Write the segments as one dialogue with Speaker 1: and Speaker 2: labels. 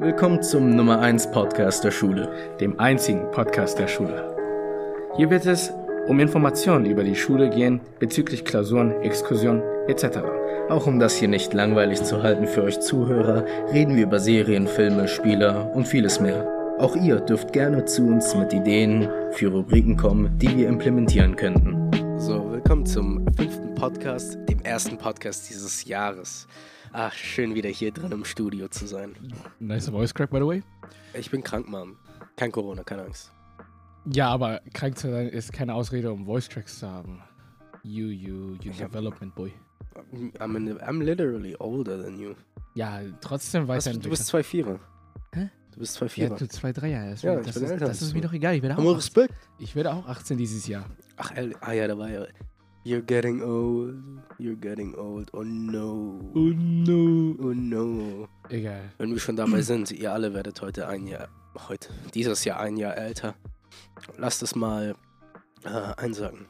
Speaker 1: Willkommen zum Nummer 1 Podcast der Schule.
Speaker 2: dem einzigen Podcast der Schule. Hier wird es um Informationen über die Schule gehen bezüglich Klausuren, Exkursionen etc.
Speaker 1: Auch um das hier nicht langweilig zu halten für euch Zuhörer, reden wir über Serien, Filme, Spieler und vieles mehr. Auch ihr dürft gerne zu uns mit Ideen für Rubriken kommen, die wir implementieren könnten.
Speaker 3: So, willkommen zum fünften Podcast, dem ersten Podcast dieses Jahres. Ach, schön wieder hier drin im Studio zu sein.
Speaker 2: Nice voice crack, by the way.
Speaker 3: Ich bin krank, Mann. Kein Corona, keine Angst.
Speaker 2: Ja, aber krank zu sein ist keine Ausrede, um Voice Cracks zu haben. You, you, you development boy.
Speaker 3: I'm, in, I'm literally older than you.
Speaker 2: Ja, trotzdem
Speaker 3: Was,
Speaker 2: weiterentwickeln.
Speaker 3: du bist zwei Vierer.
Speaker 2: Hä?
Speaker 3: Du bist zwei
Speaker 2: ja,
Speaker 3: Vierer.
Speaker 2: du zwei Dreier. Das,
Speaker 3: Ja,
Speaker 2: das,
Speaker 3: ich
Speaker 2: ist, das ist mir doch egal. Ich werde auch,
Speaker 3: Haben wir
Speaker 2: 18,
Speaker 3: Respekt?
Speaker 2: ich werde auch 18 dieses Jahr.
Speaker 3: Ach, ah ja, da war ja. You're getting old. You're getting old. Oh no.
Speaker 2: no.
Speaker 3: Oh no.
Speaker 2: Egal.
Speaker 3: Wenn wir schon dabei sind, ihr alle werdet heute ein Jahr, heute, dieses Jahr ein Jahr älter. Lasst es mal äh, einsagen.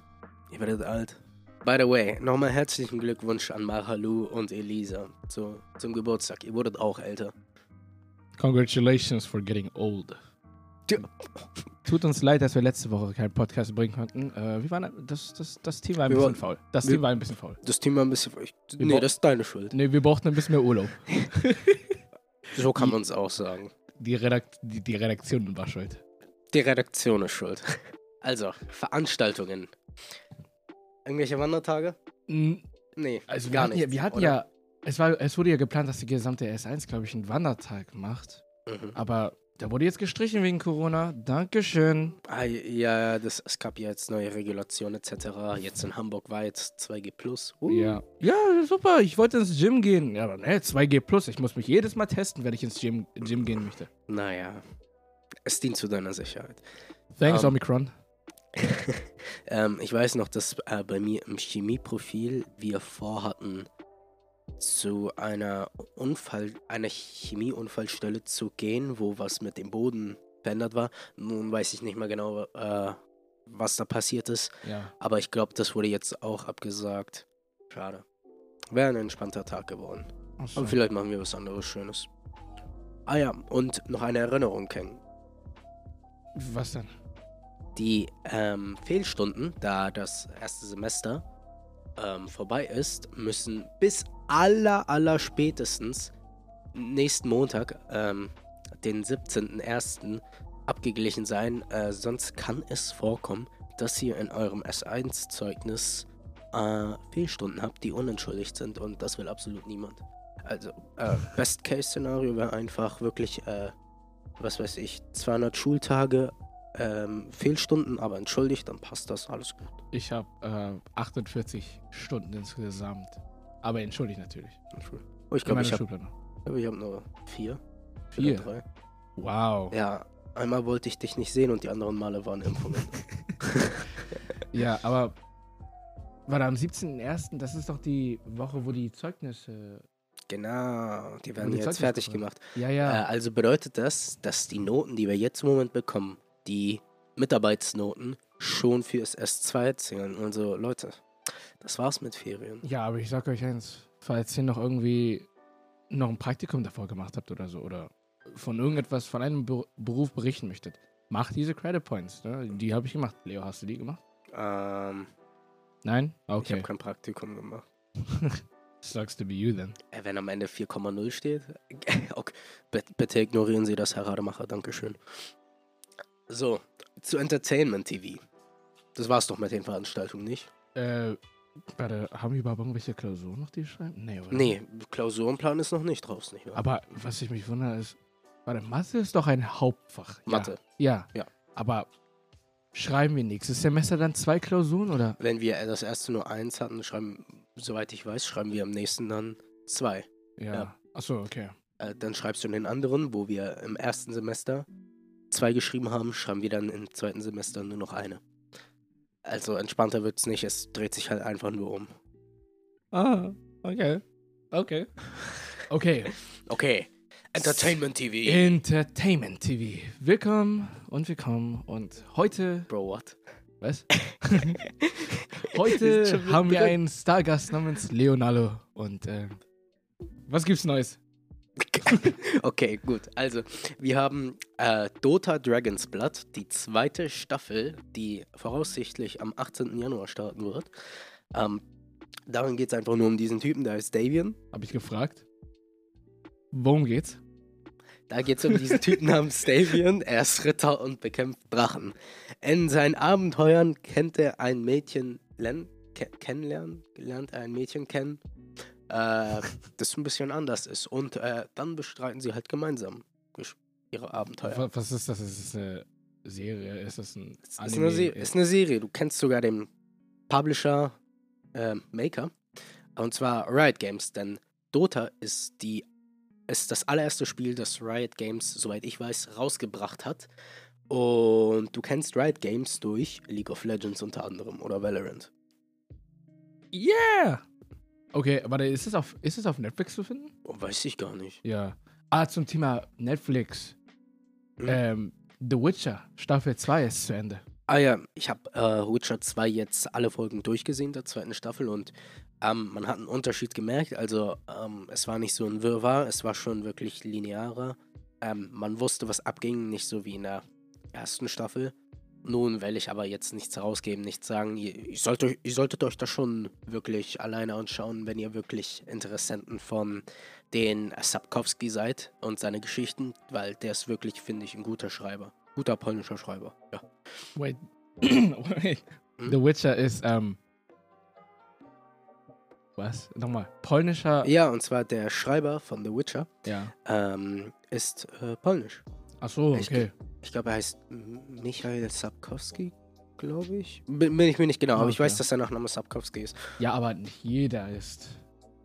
Speaker 3: Ihr werdet alt. By the way, nochmal herzlichen Glückwunsch an Marhalu und Elisa zu, zum Geburtstag. Ihr wurdet auch älter.
Speaker 2: Congratulations for getting old. Tut uns leid, dass wir letzte Woche keinen Podcast bringen konnten. Äh, wir waren, das, das, das Team war ein
Speaker 3: Wir
Speaker 2: bisschen faul. Das Team war ein bisschen faul.
Speaker 3: Das Team war ein bisschen. Ich,
Speaker 2: Wir
Speaker 3: nee, das ist deine Schuld.
Speaker 2: Ne, wir brauchten ein bisschen mehr Urlaub.
Speaker 3: So kann man es auch sagen.
Speaker 2: Die, Redakt die, die Redaktion war schuld.
Speaker 3: Die Redaktion ist schuld. Also, Veranstaltungen. Irgendwelche Wandertage?
Speaker 2: Mm,
Speaker 3: Nee,
Speaker 2: Also
Speaker 3: gar nicht.
Speaker 2: ja, wir hatten
Speaker 3: oder?
Speaker 2: ja, es, war, es wurde ja geplant, dass die gesamte S1, glaube ich, einen Wandertag macht.
Speaker 3: Mhm.
Speaker 2: Aber der wurde jetzt gestrichen wegen Corona. Dankeschön.
Speaker 3: Ah, ja, das, es gab ja jetzt neue Regulationen etc. Jetzt in Hamburg weit 2G+. Uh.
Speaker 2: Ja. Ja, super. Ich wollte ins Gym gehen. Ja, aber ne, 2G plus. Ich muss mich jedes Mal testen, wenn ich ins Gym, Gym gehen möchte.
Speaker 3: Naja, es dient zu deiner Sicherheit.
Speaker 2: Thanks,
Speaker 3: Ähm,
Speaker 2: Omicron.
Speaker 3: ähm, ich weiß noch, dass äh, bei mir im Chemieprofil wir vorhatten, zu einer Unfall, einer Chemieunfallstelle zu gehen, wo was mit dem Boden verändert war. Nun weiß ich nicht mehr genau, äh, was da passiert ist,
Speaker 2: Ja.
Speaker 3: aber ich glaube, das wurde jetzt auch abgesagt. Schade. Wäre ein entspannter Tag geworden.
Speaker 2: Achso.
Speaker 3: Aber vielleicht machen wir was anderes Schönes. Ah ja, und noch eine Erinnerung, Ken.
Speaker 2: Was denn?
Speaker 3: Die ähm, Fehlstunden, da das erste Semester ähm, vorbei ist, müssen bis aller, aller spätestens nächsten Montag, ähm, den 17.01. abgeglichen sein. Äh, sonst kann es vorkommen, dass ihr in eurem S1-Zeugnis äh, Fehlstunden habt, die unentschuldigt sind und das will absolut niemand. Also, äh, Best-Case-Szenario wäre einfach wirklich, äh, was weiß ich, 200 Schultage, ähm, Fehlstunden, aber entschuldigt, dann passt das, alles gut.
Speaker 2: Ich habe äh, 48 Stunden insgesamt. Aber entschuldigt natürlich.
Speaker 3: Oh, ich glaube, ich habe ich hab nur vier.
Speaker 2: Vier?
Speaker 3: drei.
Speaker 2: Wow.
Speaker 3: Ja, einmal wollte ich dich nicht sehen und die anderen Male waren Impfungen.
Speaker 2: Ja, aber warte, am 17.01., das ist doch die Woche, wo die Zeugnisse.
Speaker 3: genau, die werden
Speaker 2: die
Speaker 3: jetzt
Speaker 2: Zeugnisse
Speaker 3: fertig gemacht.
Speaker 2: Ja,
Speaker 3: Äh,
Speaker 2: ja.
Speaker 3: also bedeutet das, dass die Noten, die wir jetzt im Moment bekommen, die Mitarbeitsnoten, schon fürs S2 zählen. Also Leute, das war's mit Ferien.
Speaker 2: Ja, aber ich sag euch eins, falls ihr noch irgendwie noch ein Praktikum davor gemacht habt oder so, oder von irgendetwas, von einem Be Beruf berichten möchtet, macht diese Credit Points. Ne? Die habe ich gemacht. Leo, hast du die gemacht?
Speaker 3: Ähm,
Speaker 2: Nein?
Speaker 3: Ich
Speaker 2: Okay.
Speaker 3: habe kein Praktikum gemacht.
Speaker 2: Sucks to be you then.
Speaker 3: Äh, Wenn am Ende 4,0 steht, okay. bitte, bitte ignorieren Sie das, Herr Rademacher, Dankeschön. So, zu Entertainment TV. Das war's doch mit den Veranstaltungen, nicht?
Speaker 2: Äh, warte, haben wir überhaupt irgendwelche Klausuren noch, die schreiben? Nee, oder?
Speaker 3: Nee, Klausurenplan ist noch nicht draußen, nicht wahr?
Speaker 2: Aber was ich mich wundere ist, warte, Mathe ist doch ein Hauptfach.
Speaker 3: Mathe.
Speaker 2: Ja.
Speaker 3: Ja.
Speaker 2: Aber schreiben wir nächstes Semester dann zwei Klausuren oder?
Speaker 3: Wenn wir das erste nur eins hatten, schreiben, soweit ich weiß, schreiben wir am nächsten dann zwei.
Speaker 2: Ja.
Speaker 3: Ja.
Speaker 2: Achso, okay.
Speaker 3: Äh, dann schreibst du in den anderen, wo wir im ersten Semester zwei geschrieben haben, schreiben wir dann im zweiten Semester nur noch eine. Also entspannter wird's nicht, es dreht sich halt einfach nur um.
Speaker 2: Ah, okay. Okay. Okay.
Speaker 3: Okay, Entertainment TV.
Speaker 2: Entertainment TV. Willkommen und willkommen. Und heute,
Speaker 3: Bro, what?
Speaker 2: was? Heute haben wir einen Stargast namens Leonardo. Und äh, was gibt's Neues?
Speaker 3: Okay, gut. Also, wir haben äh, Dota Dragon's Blood, die zweite Staffel, die voraussichtlich am 18. Januar starten wird. Ähm, darin geht es einfach nur um diesen Typen, der heißt Davian.
Speaker 2: Hab ich gefragt. Worum geht's?
Speaker 3: Da geht es um diesen Typen namens Davian. Er ist Ritter und bekämpft Drachen. In seinen Abenteuern kennt er ein Mädchen len ke kennenlernen, lernt er ein Mädchen kennen, äh, das ein bisschen anders ist. Und äh, dann bestreiten sie halt gemeinsam ihre Abenteuer.
Speaker 2: Wa- Was ist das? Ist das eine Serie? Ist das ein
Speaker 3: Es
Speaker 2: Anime?
Speaker 3: ist, eine Se ist eine Serie. Du kennst sogar den Publisher äh, Maker. Und zwar Riot Games, denn Dota ist die ist das allererste Spiel, das Riot Games, soweit ich weiß, rausgebracht hat. Und du kennst Riot Games durch League of Legends unter anderem oder Valorant.
Speaker 2: Yeah! Okay, warte, ist es auf, ist es auf Netflix zu finden?
Speaker 3: Oh, weiß ich gar nicht.
Speaker 2: Ja. Ah, zum Thema Netflix.
Speaker 3: Hm.
Speaker 2: Ähm, The Witcher, Staffel 2 ist zu Ende.
Speaker 3: Ah ja, ich habe äh, Witcher 2 jetzt alle Folgen durchgesehen, der zweiten Staffel, und ähm, man hat einen Unterschied gemerkt. Also, ähm, es war nicht so ein Wirrwarr, es war schon wirklich linearer. Ähm, man wusste, was abging, nicht so wie in der ersten Staffel. Nun will ich aber jetzt nichts herausgeben, nichts sagen. Ihr, ihr, sollt euch, ihr solltet euch das schon wirklich alleine anschauen, wenn ihr wirklich Interessenten von den Sapkowski seid und seine Geschichten, weil der ist wirklich, finde ich, ein guter Schreiber. Guter polnischer Schreiber, ja.
Speaker 2: Wait. Wait.
Speaker 3: Hm?
Speaker 2: The Witcher ist, ähm. Was? Nochmal. Polnischer.
Speaker 3: Ja, und zwar der Schreiber von The Witcher
Speaker 2: Ja.
Speaker 3: ähm, ist äh, polnisch.
Speaker 2: Ach so, okay.
Speaker 3: Ich glaube, er heißt Michael Sapkowski, glaube ich. Bin, bin ich mir nicht genau, aber ich weiß, dass der Nachname Sapkowski ist.
Speaker 2: Ja, aber nicht jeder ist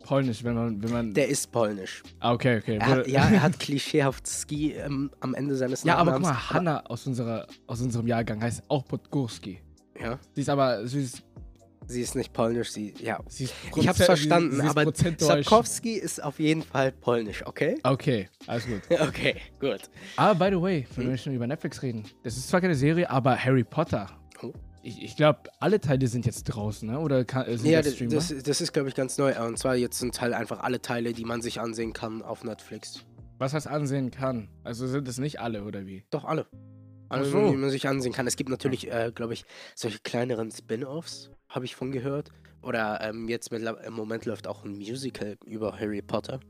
Speaker 2: polnisch, wenn man. Wenn man
Speaker 3: Der ist polnisch.
Speaker 2: ah, okay, okay.
Speaker 3: Er hat, ja, er hat klischeehaft Ski ähm, am Ende seines
Speaker 2: ja, aber guck
Speaker 3: Nachnamens.
Speaker 2: mal, Hanna aus, unserer, aus unserem Jahrgang heißt auch Podgorski.
Speaker 3: Ja,
Speaker 2: Sie ist aber. Sie ist,
Speaker 3: sie ist nicht polnisch, sie, ja.
Speaker 2: sie ist
Speaker 3: Ich hab's verstanden,
Speaker 2: sie,
Speaker 3: aber Sapkowski ist auf jeden Fall polnisch, okay?
Speaker 2: Okay, alles gut.
Speaker 3: Okay, gut.
Speaker 2: Aber by the way, wenn
Speaker 3: Hm?
Speaker 2: wir schon über Netflix reden, das ist zwar keine Serie, aber Harry Potter.
Speaker 3: Oh.
Speaker 2: Ich, ich glaube, alle Teile sind jetzt draußen, ne? Oder kann, sind
Speaker 3: Ja,
Speaker 2: das
Speaker 3: das, das, ist, glaube ich, ganz neu. Und zwar jetzt sind halt einfach alle Teile, die man sich ansehen kann auf Netflix.
Speaker 2: Was das ansehen kann. Also sind es nicht alle, oder wie?
Speaker 3: Doch, alle. Alle,
Speaker 2: Ach so.
Speaker 3: die man sich ansehen kann. Es gibt natürlich, äh, glaube ich, solche kleineren Spin-Offs, habe ich von gehört. Oder ähm, jetzt mit, im Moment läuft auch ein Musical über Harry Potter.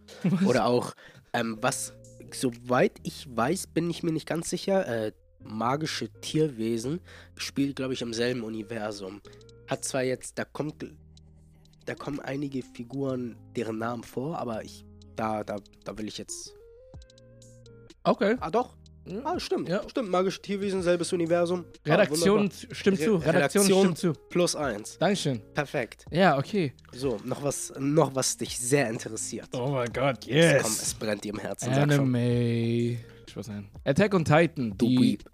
Speaker 3: Oder auch, ähm, was, soweit ich weiß, bin ich mir nicht ganz sicher, äh, magische Tierwesen spielt, glaube ich, im selben Universum. Hat zwar jetzt, da kommt, da kommen einige Figuren, deren Namen vor, aber ich, da, da, da will ich jetzt.
Speaker 2: Okay.
Speaker 3: Ah, doch.
Speaker 2: Ja.
Speaker 3: Ah, stimmt.
Speaker 2: Ja.
Speaker 3: Stimmt, magische Tierwesen, selbes Universum. Ah,
Speaker 2: Redaktion
Speaker 3: wunderbar.
Speaker 2: stimmt zu.
Speaker 3: Re-
Speaker 2: Redaktion,
Speaker 3: Redaktion.
Speaker 2: stimmt zu.
Speaker 3: Plus eins.
Speaker 2: Dankeschön.
Speaker 3: Perfekt.
Speaker 2: Ja, okay.
Speaker 3: So, noch was, noch was dich sehr interessiert.
Speaker 2: Oh mein Gott,
Speaker 3: Komm, es brennt dir im Herzen.
Speaker 2: Anime. Spaß nein. Attack on Titan.
Speaker 3: Du
Speaker 2: Die,
Speaker 3: Weep.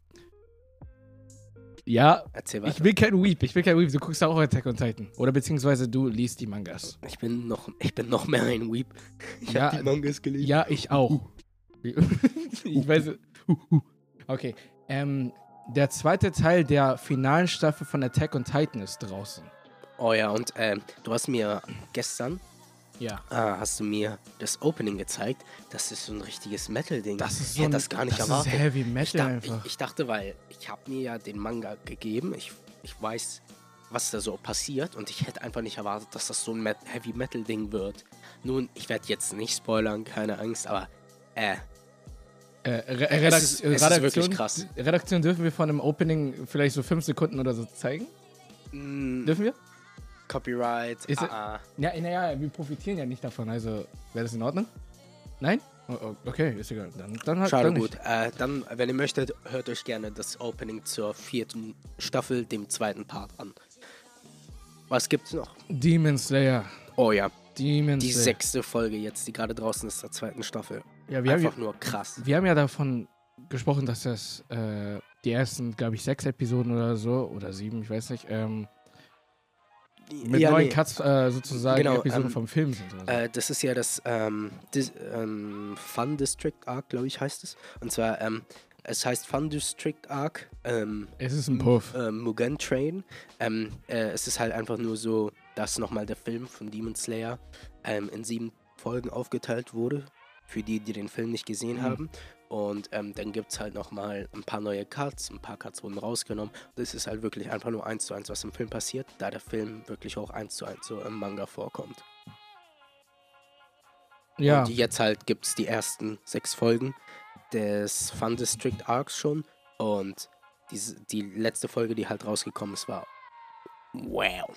Speaker 2: Ja,
Speaker 3: Erzähl weiter.
Speaker 2: ich bin kein Weep. Ich bin kein Weep. Du guckst auch Attack on Titan. Oder beziehungsweise du liest die Mangas.
Speaker 3: Ich bin noch, ich bin noch mehr ein Weep. Ich
Speaker 2: Ja,
Speaker 3: hab die Mangas gelesen.
Speaker 2: Ja, ich auch. ich weiß. Okay. Ähm, der zweite Teil der finalen Staffel von Attack on Titan ist draußen.
Speaker 3: Oh ja, und ähm, du hast mir gestern,
Speaker 2: Ja.
Speaker 3: äh, hast du mir das Opening gezeigt. Das ist so ein richtiges Metal-Ding.
Speaker 2: Das ist
Speaker 3: ich
Speaker 2: so
Speaker 3: hätte
Speaker 2: ein,
Speaker 3: das gar nicht
Speaker 2: das
Speaker 3: erwartet.
Speaker 2: Ist Heavy
Speaker 3: ich,
Speaker 2: Metal
Speaker 3: da,
Speaker 2: einfach.
Speaker 3: ich, ich dachte, weil ich habe mir ja den Manga gegeben. Ich, ich weiß, was da so passiert. Und ich hätte einfach nicht erwartet, dass das so ein Heavy Metal-Ding wird. Nun, ich werde jetzt nicht spoilern, keine Angst, aber äh,
Speaker 2: Äh, Re
Speaker 3: Es ist- es ist
Speaker 2: Redaktion,
Speaker 3: wirklich krass.
Speaker 2: Redaktion dürfen wir von einem Opening vielleicht so fünf Sekunden oder so zeigen?
Speaker 3: mh,
Speaker 2: Dürfen wir?
Speaker 3: Copyright.
Speaker 2: Ist
Speaker 3: ah, ah.
Speaker 2: Ja, naja, wir profitieren ja nicht davon. Also, wäre das in Ordnung? Nein? Oh, oh, okay, ist egal. Dann, dann halt.
Speaker 3: Schade,
Speaker 2: dann
Speaker 3: gut. Äh, dann, wenn ihr möchtet, hört euch gerne das Opening zur vierten Staffel, dem zweiten Part an. Was gibt's noch?
Speaker 2: Demon Slayer.
Speaker 3: Oh ja,
Speaker 2: Demon
Speaker 3: die
Speaker 2: Slayer.
Speaker 3: sechste Folge jetzt, die gerade draußen ist, der zweiten Staffel.
Speaker 2: Ja, wir haben,
Speaker 3: Einfach
Speaker 2: ja,
Speaker 3: nur krass.
Speaker 2: wir haben ja davon gesprochen, dass das äh, die ersten, glaube ich, sechs Episoden oder so, oder sieben, ich weiß nicht, ähm, mit
Speaker 3: Ja,
Speaker 2: neuen
Speaker 3: nee,
Speaker 2: Cuts äh, sozusagen
Speaker 3: Genau,
Speaker 2: Episoden
Speaker 3: ähm,
Speaker 2: vom Film sind. So.
Speaker 3: Äh, das ist ja das ähm, Dis ähm, Fun District Arc, glaube ich, heißt es. Und zwar, ähm, es heißt Fun District Arc ähm,
Speaker 2: es ist ein Puff.
Speaker 3: äh, Mugen Train. Ähm, äh, es ist halt einfach nur so, dass nochmal der Film von Demon Slayer in sieben Folgen aufgeteilt wurde. Für die, die den Film nicht gesehen
Speaker 2: Mhm.
Speaker 3: haben. Und ähm, dann gibt es halt nochmal ein paar neue Cuts, ein paar Cuts wurden rausgenommen. Das ist halt wirklich einfach nur eins zu eins, was im Film passiert, da der Film wirklich auch eins zu eins so im Manga vorkommt.
Speaker 2: Ja,
Speaker 3: Und jetzt halt gibt es die ersten sechs Folgen des Fun District Arcs schon. Und diese, die letzte Folge, die halt rausgekommen ist, war wow.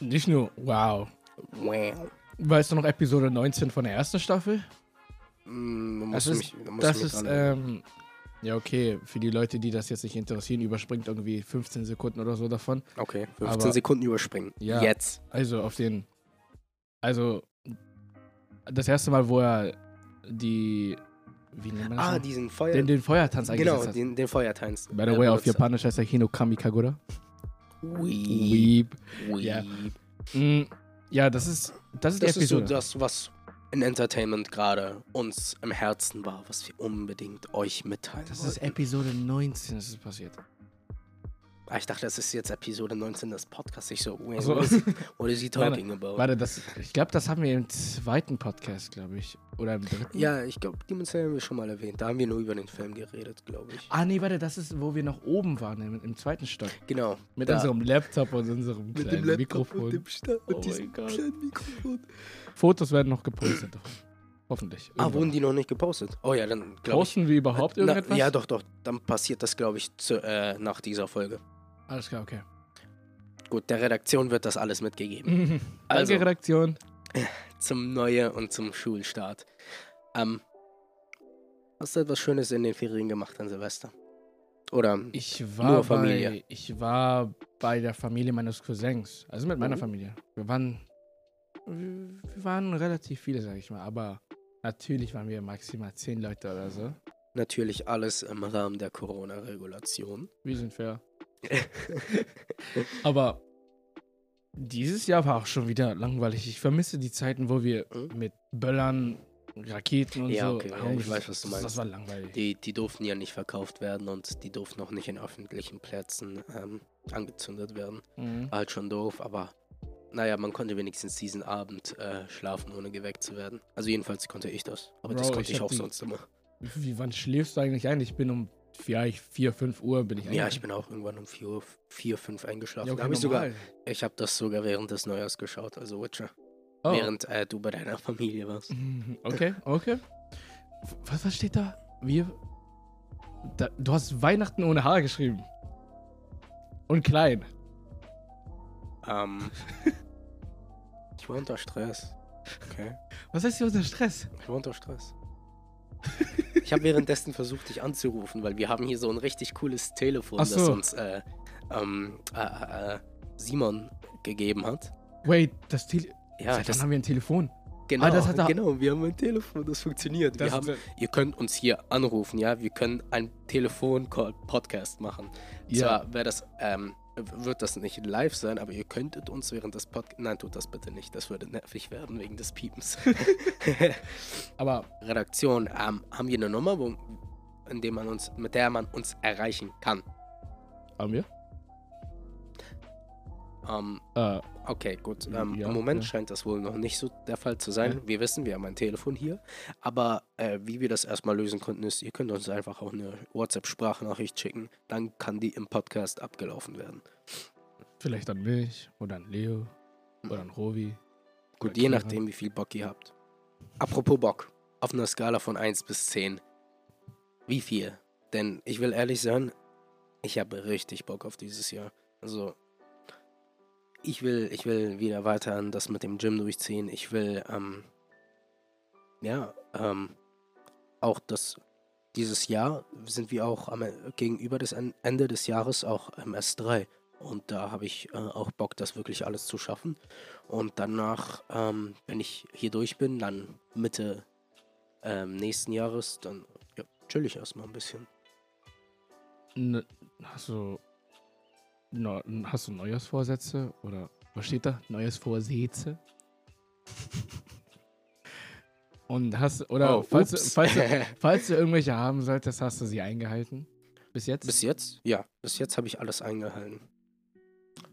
Speaker 2: nicht nur, wow.
Speaker 3: Wow.
Speaker 2: Weißt du noch Episode 19 von der ersten Staffel?
Speaker 3: Mm, da
Speaker 2: Das ist,
Speaker 3: mich,
Speaker 2: das ist ähm, ja okay, für die Leute, die das jetzt nicht interessieren, überspringt irgendwie 15 Sekunden oder so davon.
Speaker 3: Okay, 15
Speaker 2: aber-
Speaker 3: Sekunden überspringen.
Speaker 2: Ja.
Speaker 3: Jetzt.
Speaker 2: Also auf den, also das erste Mal, wo er die, wie nennt man das?
Speaker 3: Ah,
Speaker 2: noch?
Speaker 3: diesen Feuer.
Speaker 2: den, den Feuertanz
Speaker 3: genau,
Speaker 2: eingesetzt hat.
Speaker 3: den, den Feuertanz.
Speaker 2: By the way, auf. Japanisch heißt er Hinokami Kagura.
Speaker 3: Weep.
Speaker 2: Weep. Ja.
Speaker 3: Weep.
Speaker 2: Mm, ja, das ist, das ist
Speaker 3: Das ist so das, was in Entertainment gerade uns im Herzen war, was wir unbedingt euch mitteilen
Speaker 2: Das ist
Speaker 3: wollten.
Speaker 2: Episode 19, das ist passiert.
Speaker 3: Ah, ich dachte, das ist jetzt Episode 19 des Podcasts. Ich so, wait,
Speaker 2: Ach so.
Speaker 3: what, is, what is he talking about?
Speaker 2: Warte, das, ich glaube, das haben wir im zweiten Podcast, glaube ich. Oder im dritten.
Speaker 3: Ja, ich glaube, Demon Slayer haben wir schon mal erwähnt. Da haben wir nur über den Film geredet, glaube ich.
Speaker 2: Ah, nee, warte, das ist, wo wir noch oben waren, im, im zweiten Stock.
Speaker 3: Genau.
Speaker 2: Mit
Speaker 3: da-
Speaker 2: unserem Laptop und unserem
Speaker 3: mit
Speaker 2: kleinen
Speaker 3: dem Laptop
Speaker 2: Mikrofon.
Speaker 3: und dem Sta
Speaker 2: Oh
Speaker 3: und diesem
Speaker 2: Gott.
Speaker 3: kleinen Mikrofon.
Speaker 2: Fotos werden noch gepostet. Hoffentlich.
Speaker 3: Ah,
Speaker 2: Irgendwann.
Speaker 3: wurden die noch nicht gepostet? Oh ja, dann glaube ich.
Speaker 2: Posten wir überhaupt
Speaker 3: Na,
Speaker 2: irgendetwas?
Speaker 3: ja, doch, doch. Dann passiert das, glaube ich, zu, äh, nach dieser Folge.
Speaker 2: Alles klar, okay.
Speaker 3: Gut, der Redaktion wird das alles mitgegeben. Also.
Speaker 2: Danke, Redaktion.
Speaker 3: zum Neue und zum Schulstart. Ähm, hast du etwas Schönes in den Ferien gemacht an Silvester? Oder?
Speaker 2: Ich
Speaker 3: Nur
Speaker 2: war,
Speaker 3: Familie.
Speaker 2: bei, ich war bei der Familie meines Cousins. Also mit meiner
Speaker 3: Oh.
Speaker 2: Familie. Wir waren, wir waren relativ viele, sag ich mal. Aber natürlich waren wir maximal zehn Leute oder so.
Speaker 3: Natürlich alles im Rahmen der Corona-Regulation.
Speaker 2: Wir sind fair. Aber dieses Jahr war auch schon wieder langweilig. Ich vermisse die Zeiten, wo wir
Speaker 3: Hm?
Speaker 2: mit Böllern, Raketen und
Speaker 3: Ja,
Speaker 2: so.
Speaker 3: okay, ja, ich weiß, was du
Speaker 2: das,
Speaker 3: meinst.
Speaker 2: Das war langweilig.
Speaker 3: Die, die durften ja nicht verkauft werden und die durften auch nicht in öffentlichen Plätzen ähm, angezündet werden.
Speaker 2: Mhm.
Speaker 3: War halt schon doof, aber naja, man konnte wenigstens diesen Abend äh, schlafen, ohne geweckt zu werden. Also jedenfalls konnte ich das. Aber das
Speaker 2: Bro,
Speaker 3: konnte
Speaker 2: ich
Speaker 3: ich auch
Speaker 2: die-
Speaker 3: sonst immer.
Speaker 2: Wie, wann schläfst du eigentlich ein? Ich bin um vielleicht 4, 5 Uhr bin ich
Speaker 3: Ja,
Speaker 2: eigentlich.
Speaker 3: ich bin auch irgendwann um 4, Uhr, 4 5 eingeschlafen.
Speaker 2: Ja, okay,
Speaker 3: hab ich sogar, ich habe das sogar während des Neujahrs geschaut, also Witcher.
Speaker 2: Oh.
Speaker 3: Während äh, du bei deiner Familie warst.
Speaker 2: Mhm, Okay, okay. Was, was steht da? Wir. Da, du hast Weihnachten ohne Haar geschrieben. Und klein.
Speaker 3: Ähm, ich war unter Stress. Okay.
Speaker 2: Was heißt hier unter Stress?
Speaker 3: Ich war unter Stress. Ich habe währenddessen versucht, dich anzurufen, weil wir haben hier so ein richtig cooles Telefon,
Speaker 2: Ach
Speaker 3: das
Speaker 2: so.
Speaker 3: uns äh, ähm, äh, äh, Simon gegeben hat.
Speaker 2: Wait, das Tele
Speaker 3: Ja,
Speaker 2: Seit
Speaker 3: das,
Speaker 2: haben wir ein Telefon?
Speaker 3: genau,
Speaker 2: Ah, das hat
Speaker 3: genau, wir haben ein Telefon, das funktioniert. wir
Speaker 2: Das,
Speaker 3: haben, ihr könnt uns hier anrufen, ja, wir können ein Telefon-Podcast machen.
Speaker 2: ja.
Speaker 3: Zwar wäre das, ähm, wird das nicht live sein, aber ihr könntet uns während des Podcasts. Nein, tut das bitte nicht. Das würde nervig werden wegen des Piepens.
Speaker 2: Aber
Speaker 3: Redaktion, ähm, haben wir eine Nummer, wo, in dem man uns, mit der man uns erreichen kann?
Speaker 2: haben wir?
Speaker 3: Ähm,
Speaker 2: Äh,
Speaker 3: okay, gut. Ähm,
Speaker 2: Ja,
Speaker 3: Im Moment
Speaker 2: ja.
Speaker 3: scheint das wohl noch nicht so der Fall zu sein.
Speaker 2: Ja.
Speaker 3: Wir wissen, wir haben ein Telefon hier. Aber äh, wie wir das erstmal lösen konnten, ist, ihr könnt uns einfach auch eine WhatsApp-Sprachnachricht schicken. Dann kann die im Podcast abgelaufen werden.
Speaker 2: vielleicht an mich oder an Leo oder an Rovi.
Speaker 3: Gut, je
Speaker 2: Kira.
Speaker 3: nachdem, wie viel Bock ihr habt. Apropos Bock. Auf einer Skala von 1 bis 10. Wie viel? Denn ich will ehrlich sein, ich habe richtig Bock auf dieses Jahr. Also, ich will, ich will wieder weiter an das mit dem Gym durchziehen. Ich will, ähm, ja, ähm, auch das, dieses Jahr sind wir auch am, gegenüber des En- Ende des Jahres auch im S3. Und da habe ich äh, auch Bock, das wirklich alles zu schaffen. Und danach, ähm, wenn ich hier durch bin, dann Mitte ähm, nächsten Jahres, dann ja, chill ich erstmal ein bisschen.
Speaker 2: Ne, du. No, hast du Neujahrsvorsätze? Oder was steht da? Neujahrsvorsätze? Und hast oder
Speaker 3: Oh,
Speaker 2: falls, du, falls, du, falls du irgendwelche haben solltest, hast du sie eingehalten? Bis jetzt?
Speaker 3: bis jetzt? Ja, bis jetzt habe ich alles eingehalten.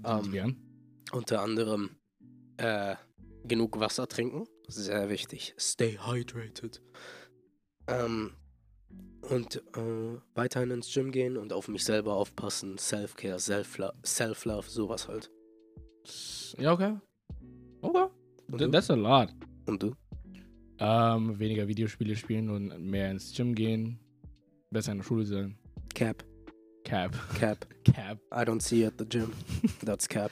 Speaker 3: Ähm,
Speaker 2: Gern.
Speaker 3: unter anderem äh, genug Wasser trinken, Sehr wichtig. Stay hydrated. Ähm, und äh, weiterhin ins Gym gehen und auf mich selber aufpassen. Self-Care, Self-Love, Self-Love, sowas halt.
Speaker 2: Ja, okay. Okay.
Speaker 3: Und du?
Speaker 2: That's a lot.
Speaker 3: Und du?
Speaker 2: Ähm, weniger Videospiele spielen und mehr ins Gym gehen. Besser in der Schule sein.
Speaker 3: Cap.
Speaker 2: Cap.
Speaker 3: Cap.
Speaker 2: Cap.
Speaker 3: I don't see you at the gym. That's cap.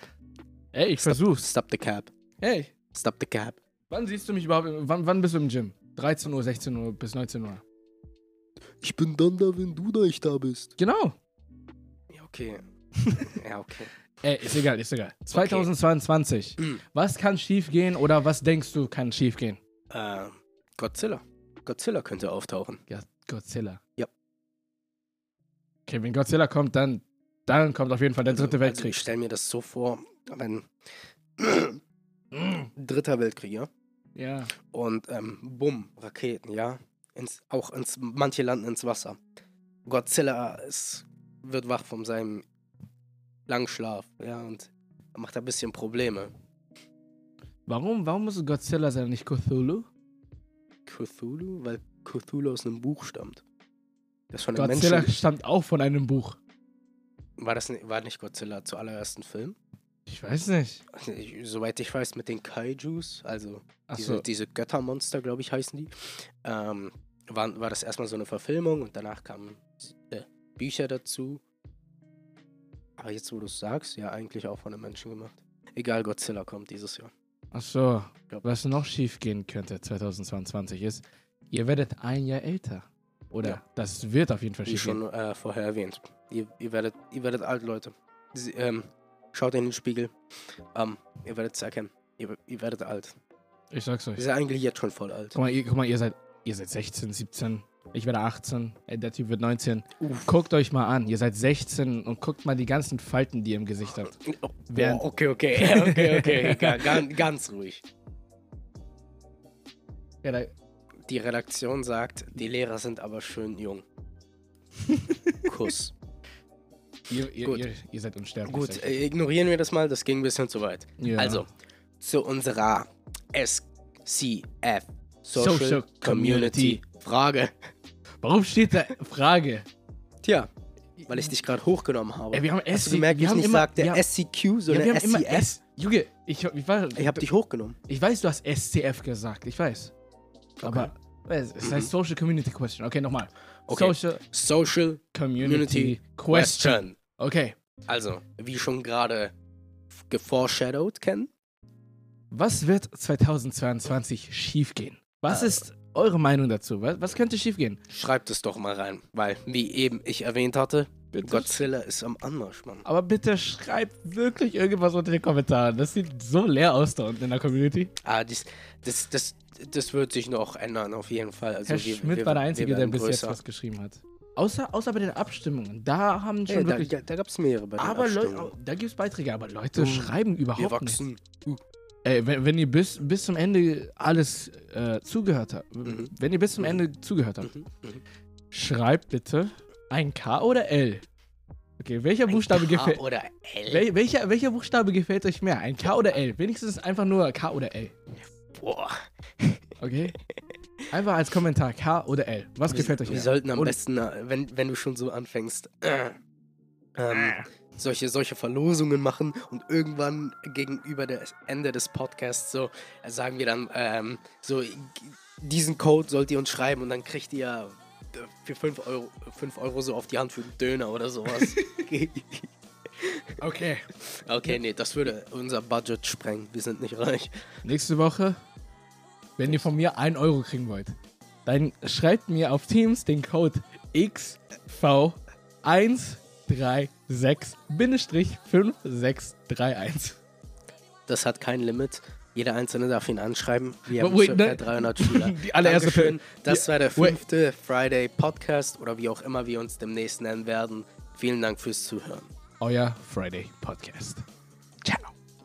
Speaker 2: Ey, ich
Speaker 3: Stop-
Speaker 2: versuch's.
Speaker 3: Stop the cap.
Speaker 2: Ey,
Speaker 3: Stop the cap.
Speaker 2: wann siehst du mich überhaupt? Wann, wann bist du im Gym? 13 Uhr, 16 Uhr bis 19 Uhr.
Speaker 3: Ich bin dann da, wenn du da nicht da bist.
Speaker 2: Genau.
Speaker 3: Ja, okay. ja, okay.
Speaker 2: Ey, ist egal, ist egal. 2022.
Speaker 3: Mm.
Speaker 2: Was kann schief gehen oder was denkst du kann schief gehen?
Speaker 3: Äh, Godzilla. Godzilla könnte auftauchen.
Speaker 2: Ja, Godzilla.
Speaker 3: Ja.
Speaker 2: Okay, wenn Godzilla kommt, dann, dann kommt auf jeden Fall der dritte
Speaker 3: Also,
Speaker 2: Weltkrieg.
Speaker 3: ich stelle mir das so vor, wenn dritter Weltkrieg, ja?
Speaker 2: Ja.
Speaker 3: Und ähm, bumm, Raketen, ja? Ins, auch ins, manche landen ins Wasser. Godzilla ist, wird wach von seinem Langschlaf, ja, und macht ein bisschen Probleme.
Speaker 2: Warum, warum muss Godzilla sein, nicht Cthulhu?
Speaker 3: Cthulhu? Weil Cthulhu aus einem Buch stammt. Das von
Speaker 2: Godzilla
Speaker 3: Menschen.
Speaker 2: stammt auch von einem Buch.
Speaker 3: War das nicht, war nicht Godzilla zu allerersten Film?
Speaker 2: Ich weiß nicht.
Speaker 3: Ich, soweit ich weiß, mit den Kaijus, also diese,
Speaker 2: Achso.
Speaker 3: diese Göttermonster, glaube ich, heißen die, ähm, war, war das erstmal so eine Verfilmung und danach kamen äh, Bücher dazu. Aber jetzt, wo du es sagst, ja, eigentlich auch von einem Menschen gemacht. Egal, Godzilla kommt dieses Jahr.
Speaker 2: Achso.
Speaker 3: Ja.
Speaker 2: Was noch schief gehen könnte 2022 ist, ihr werdet ein Jahr älter. Oder
Speaker 3: Ja.
Speaker 2: das wird auf jeden Fall
Speaker 3: Wie
Speaker 2: schief gehen.
Speaker 3: schon äh, vorher erwähnt. Ihr, ihr, werdet, ihr werdet alt, Leute. Sie, ähm, schaut in den Spiegel. Ähm, ihr werdet es erkennen. Ihr, ihr werdet alt.
Speaker 2: Ich sag's
Speaker 3: Ihr
Speaker 2: euch.
Speaker 3: seid eigentlich jetzt schon voll alt.
Speaker 2: Guck mal, ihr, guck mal, ihr seid, ihr seid 16, 17. Ich werde 18. Ey, der Typ wird 19.
Speaker 3: Uff.
Speaker 2: Guckt euch mal an. Ihr seid 16 und guckt mal die ganzen Falten, die ihr im Gesicht habt.
Speaker 3: Oh,
Speaker 2: Während-
Speaker 3: oh, okay, okay, okay, okay. Ga- ganz, ganz ruhig. Die Redaktion sagt, die Lehrer sind aber schön jung. Kuss.
Speaker 2: Ihr, ihr,
Speaker 3: Gut.
Speaker 2: ihr, ihr seid unsterblich.
Speaker 3: Gut,
Speaker 2: ich.
Speaker 3: äh, ignorieren wir das mal, das ging ein bisschen zu weit.
Speaker 2: Ja.
Speaker 3: Also, zu unserer SCF Social,
Speaker 2: Social
Speaker 3: Community
Speaker 2: Community.
Speaker 3: Frage.
Speaker 2: Warum steht da Frage?
Speaker 3: Tja, weil ich dich gerade hochgenommen habe.
Speaker 2: Ey, wir haben
Speaker 3: Hast du gemerkt,
Speaker 2: wir
Speaker 3: ich
Speaker 2: haben
Speaker 3: nicht
Speaker 2: immer,
Speaker 3: sagte SCQ,
Speaker 2: ja,
Speaker 3: sondern
Speaker 2: immer
Speaker 3: SCF?
Speaker 2: Junge, ich, ich, war,
Speaker 3: Ich habe dich hochgenommen.
Speaker 2: ich weiß, du hast SCF gesagt. Ich weiß. Aber es, es heißt Social Community Question. Okay, nochmal.
Speaker 3: Mhm. Okay.
Speaker 2: Social
Speaker 3: Social
Speaker 2: Community Question.
Speaker 3: Question.
Speaker 2: Okay.
Speaker 3: Also, wie schon gerade geforeshadowed kennen.
Speaker 2: Was wird 2022 schiefgehen? Was
Speaker 3: Äh.
Speaker 2: ist eure Meinung dazu? Was, was könnte schiefgehen?
Speaker 3: Schreibt es doch mal rein, weil, wie eben ich erwähnt hatte, Godzilla ist am Anmarsch, Mann.
Speaker 2: Aber bitte schreibt wirklich irgendwas unter den Kommentaren. Das sieht so leer aus da unten in der Community.
Speaker 3: Ah, dies, das, das, das wird sich noch ändern, auf jeden Fall. Also
Speaker 2: Herr
Speaker 3: wir-
Speaker 2: Schmidt
Speaker 3: wir-
Speaker 2: war der Einzige, der bis jetzt was geschrieben hat. Außer, außer bei den Abstimmungen. Da haben schon
Speaker 3: da
Speaker 2: wirklich.
Speaker 3: da, da gab es mehrere bei den
Speaker 2: aber Leute,
Speaker 3: Abstimmungen.
Speaker 2: da gibt es Beiträge, aber Leute
Speaker 3: Uh,
Speaker 2: schreiben überhaupt nicht.
Speaker 3: wachsen.
Speaker 2: Ey, wenn, wenn ihr bis, bis zum Ende alles äh, zugehört habt,
Speaker 3: Mhm.
Speaker 2: wenn ihr bis zum Ende zugehört habt,
Speaker 3: Mhm, mhm.
Speaker 2: schreibt bitte ein K oder L. Okay, welcher Buchstabe
Speaker 3: K
Speaker 2: gefällt.
Speaker 3: oder L.
Speaker 2: Wel, welcher, welcher Buchstabe gefällt euch mehr? Ein K oder L? Wenigstens einfach nur K oder L.
Speaker 3: Boah.
Speaker 2: Okay? Einfach als Kommentar K oder L. Was gefällt euch
Speaker 3: Wir
Speaker 2: mehr?
Speaker 3: sollten am
Speaker 2: Und-
Speaker 3: besten, äh, wenn, wenn du schon so anfängst, äh, ähm, solche, solche Verlosungen machen und irgendwann gegenüber dem Ende des Podcasts so äh, sagen wir dann, ähm, so diesen Code sollt ihr uns schreiben und dann kriegt ihr äh, für 5 Euro, 5 Euro so auf die Hand für einen Döner oder sowas.
Speaker 2: Okay.
Speaker 3: okay, nee, das würde unser Budget sprengen. Wir sind nicht reich.
Speaker 2: Nächste Woche, wenn ihr von mir 1 Euro kriegen wollt, dann schreibt mir auf Teams den Code XV136-5631.
Speaker 3: Das hat kein Limit. Jeder Einzelne darf ihn anschreiben. Wir haben
Speaker 2: wait, ne-
Speaker 3: 300 Schüler.
Speaker 2: Die allererste
Speaker 3: Dankeschön. Das war der
Speaker 2: wait.
Speaker 3: fünfte Friday Podcast oder wie auch immer wir uns demnächst nennen werden. Vielen Dank fürs Zuhören.
Speaker 2: Euer Friday Podcast.